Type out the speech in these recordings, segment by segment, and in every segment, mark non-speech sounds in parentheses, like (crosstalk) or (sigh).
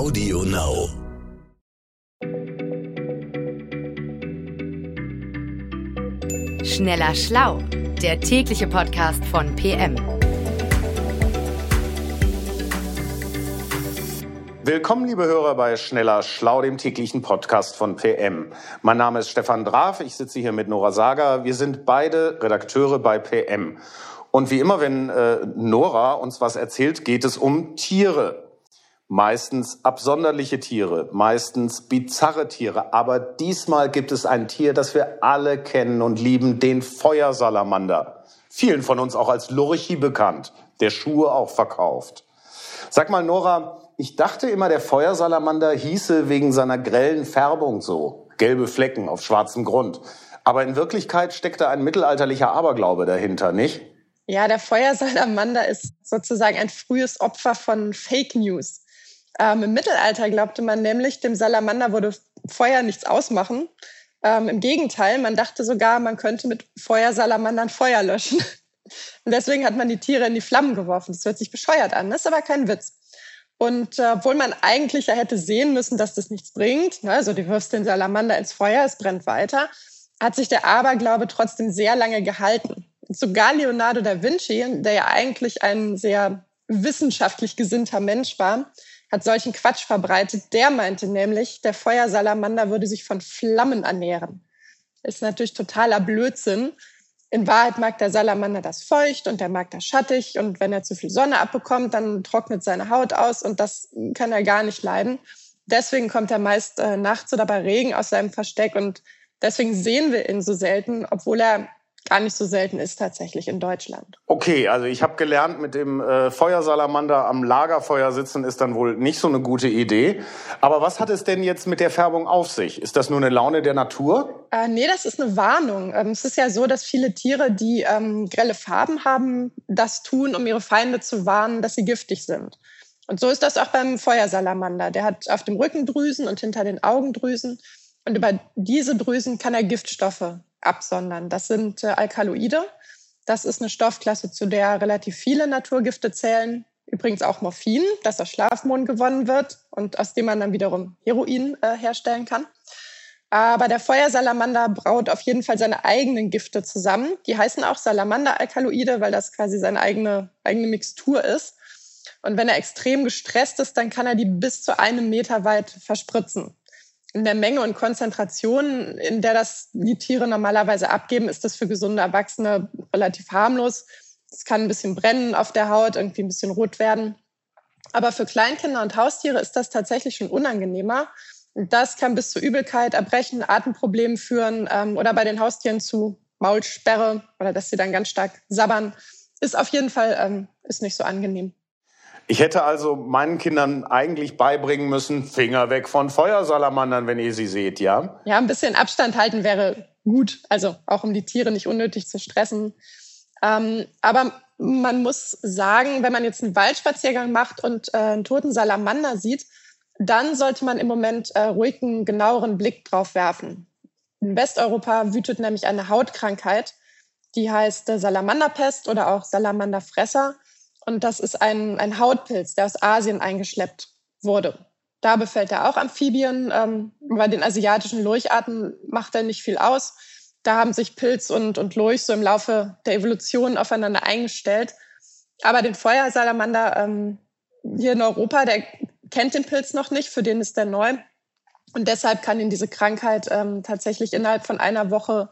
Audio Now. Schneller Schlau, der tägliche Podcast von PM. Willkommen, liebe Hörer, bei Schneller Schlau, dem täglichen Podcast von PM. Mein Name ist Stefan Draf, ich sitze hier mit Nora Sager. Wir sind beide Redakteure bei PM. Und wie immer, wenn äh, Nora uns was erzählt, geht es um Tiere meistens absonderliche Tiere, meistens bizarre Tiere. Aber diesmal gibt es ein Tier, das wir alle kennen und lieben, den Feuersalamander. Vielen von uns auch als Lurchi bekannt, der Schuhe auch verkauft. Sag mal, Nora, ich dachte immer, der Feuersalamander hieße wegen seiner grellen Färbung so. Gelbe Flecken auf schwarzem Grund. Aber in Wirklichkeit steckt da ein mittelalterlicher Aberglaube dahinter, nicht? Ja, der Feuersalamander ist sozusagen ein frühes Opfer von Fake News. Ähm, Im Mittelalter glaubte man nämlich, dem Salamander würde Feuer nichts ausmachen. Ähm, Im Gegenteil, man dachte sogar, man könnte mit Feuersalamandern Feuer löschen. (laughs) Und deswegen hat man die Tiere in die Flammen geworfen. Das hört sich bescheuert an, das ist aber kein Witz. Und äh, obwohl man eigentlich ja hätte sehen müssen, dass das nichts bringt, ne, also du wirfst den Salamander ins Feuer, es brennt weiter, hat sich der Aberglaube trotzdem sehr lange gehalten. Und sogar Leonardo da Vinci, der ja eigentlich ein sehr wissenschaftlich gesinnter Mensch war, hat solchen Quatsch verbreitet. Der meinte nämlich, der Feuersalamander würde sich von Flammen ernähren. Ist natürlich totaler Blödsinn. In Wahrheit mag der Salamander das feucht und der mag das schattig und wenn er zu viel Sonne abbekommt, dann trocknet seine Haut aus und das kann er gar nicht leiden. Deswegen kommt er meist äh, nachts oder bei Regen aus seinem Versteck und deswegen sehen wir ihn so selten, obwohl er gar nicht so selten ist tatsächlich in Deutschland. Okay, also ich habe gelernt, mit dem äh, Feuersalamander am Lagerfeuer sitzen ist dann wohl nicht so eine gute Idee. Aber was hat es denn jetzt mit der Färbung auf sich? Ist das nur eine Laune der Natur? Äh, nee, das ist eine Warnung. Ähm, es ist ja so, dass viele Tiere, die ähm, grelle Farben haben, das tun, um ihre Feinde zu warnen, dass sie giftig sind. Und so ist das auch beim Feuersalamander. Der hat auf dem Rücken Drüsen und hinter den Augen Drüsen. Und über diese Drüsen kann er Giftstoffe absondern. Das sind äh, Alkaloide. Das ist eine Stoffklasse, zu der relativ viele Naturgifte zählen. Übrigens auch Morphin, das aus Schlafmohn gewonnen wird und aus dem man dann wiederum Heroin äh, herstellen kann. Aber der Feuersalamander braut auf jeden Fall seine eigenen Gifte zusammen. Die heißen auch Salamander-Alkaloide, weil das quasi seine eigene, eigene Mixtur ist. Und wenn er extrem gestresst ist, dann kann er die bis zu einem Meter weit verspritzen in der Menge und Konzentration, in der das die Tiere normalerweise abgeben, ist das für gesunde Erwachsene relativ harmlos. Es kann ein bisschen brennen auf der Haut, irgendwie ein bisschen rot werden. Aber für Kleinkinder und Haustiere ist das tatsächlich schon unangenehmer. Das kann bis zu Übelkeit, Erbrechen, Atemproblemen führen ähm, oder bei den Haustieren zu Maulsperre oder dass sie dann ganz stark sabbern. Ist auf jeden Fall ähm, ist nicht so angenehm. Ich hätte also meinen Kindern eigentlich beibringen müssen, Finger weg von Feuersalamandern, wenn ihr sie seht, ja? Ja, ein bisschen Abstand halten wäre gut. Also auch um die Tiere nicht unnötig zu stressen. Ähm, aber man muss sagen, wenn man jetzt einen Waldspaziergang macht und äh, einen toten Salamander sieht, dann sollte man im Moment äh, ruhig einen genaueren Blick drauf werfen. In Westeuropa wütet nämlich eine Hautkrankheit, die heißt äh, Salamanderpest oder auch Salamanderfresser. Und das ist ein, ein Hautpilz, der aus Asien eingeschleppt wurde. Da befällt er auch Amphibien. Ähm, bei den asiatischen Lurcharten macht er nicht viel aus. Da haben sich Pilz und, und Lurch so im Laufe der Evolution aufeinander eingestellt. Aber den Feuersalamander ähm, hier in Europa, der kennt den Pilz noch nicht, für den ist der neu. Und deshalb kann ihn diese Krankheit ähm, tatsächlich innerhalb von einer Woche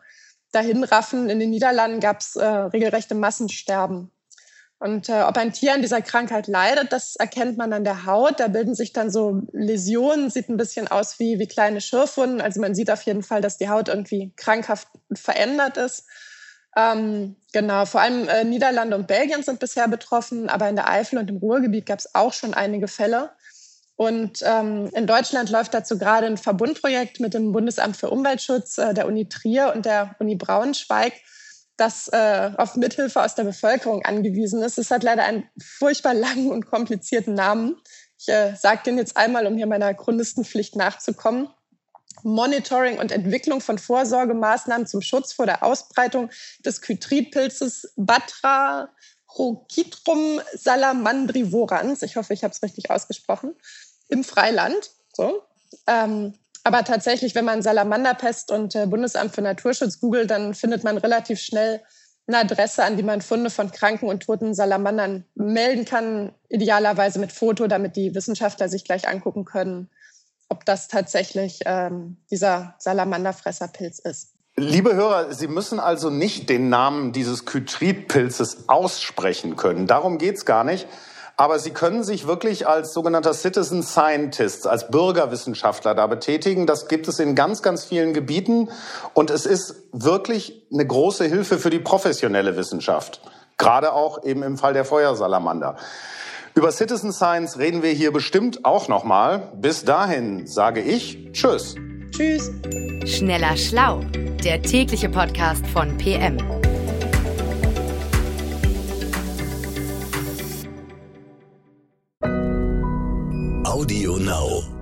dahin raffen. In den Niederlanden gab es äh, regelrechte Massensterben und äh, ob ein Tier an dieser Krankheit leidet, das erkennt man an der Haut. Da bilden sich dann so Läsionen, sieht ein bisschen aus wie, wie kleine Schürfwunden. Also man sieht auf jeden Fall, dass die Haut irgendwie krankhaft verändert ist. Ähm, genau, vor allem äh, Niederlande und Belgien sind bisher betroffen, aber in der Eifel und im Ruhrgebiet gab es auch schon einige Fälle. Und ähm, in Deutschland läuft dazu gerade ein Verbundprojekt mit dem Bundesamt für Umweltschutz, äh, der Uni Trier und der Uni Braunschweig das äh, auf Mithilfe aus der Bevölkerung angewiesen ist. Es hat leider einen furchtbar langen und komplizierten Namen. Ich äh, sage den jetzt einmal, um hier meiner Chronistenpflicht nachzukommen. Monitoring und Entwicklung von Vorsorgemaßnahmen zum Schutz vor der Ausbreitung des Chytridpilzes Batrachocitrum salamandrivorans. Ich hoffe, ich habe es richtig ausgesprochen. im Freiland. So. Ähm, aber tatsächlich, wenn man Salamanderpest und äh, Bundesamt für Naturschutz googelt, dann findet man relativ schnell eine Adresse, an die man Funde von kranken und toten Salamandern melden kann, idealerweise mit Foto, damit die Wissenschaftler sich gleich angucken können, ob das tatsächlich ähm, dieser Salamanderfresserpilz ist. Liebe Hörer, Sie müssen also nicht den Namen dieses Chytrid-Pilzes aussprechen können. Darum geht's gar nicht. Aber Sie können sich wirklich als sogenannter Citizen Scientist, als Bürgerwissenschaftler da betätigen. Das gibt es in ganz, ganz vielen Gebieten. Und es ist wirklich eine große Hilfe für die professionelle Wissenschaft. Gerade auch eben im Fall der Feuersalamander. Über Citizen Science reden wir hier bestimmt auch nochmal. Bis dahin sage ich Tschüss. Tschüss. Schneller Schlau, der tägliche Podcast von PM. Audio Now.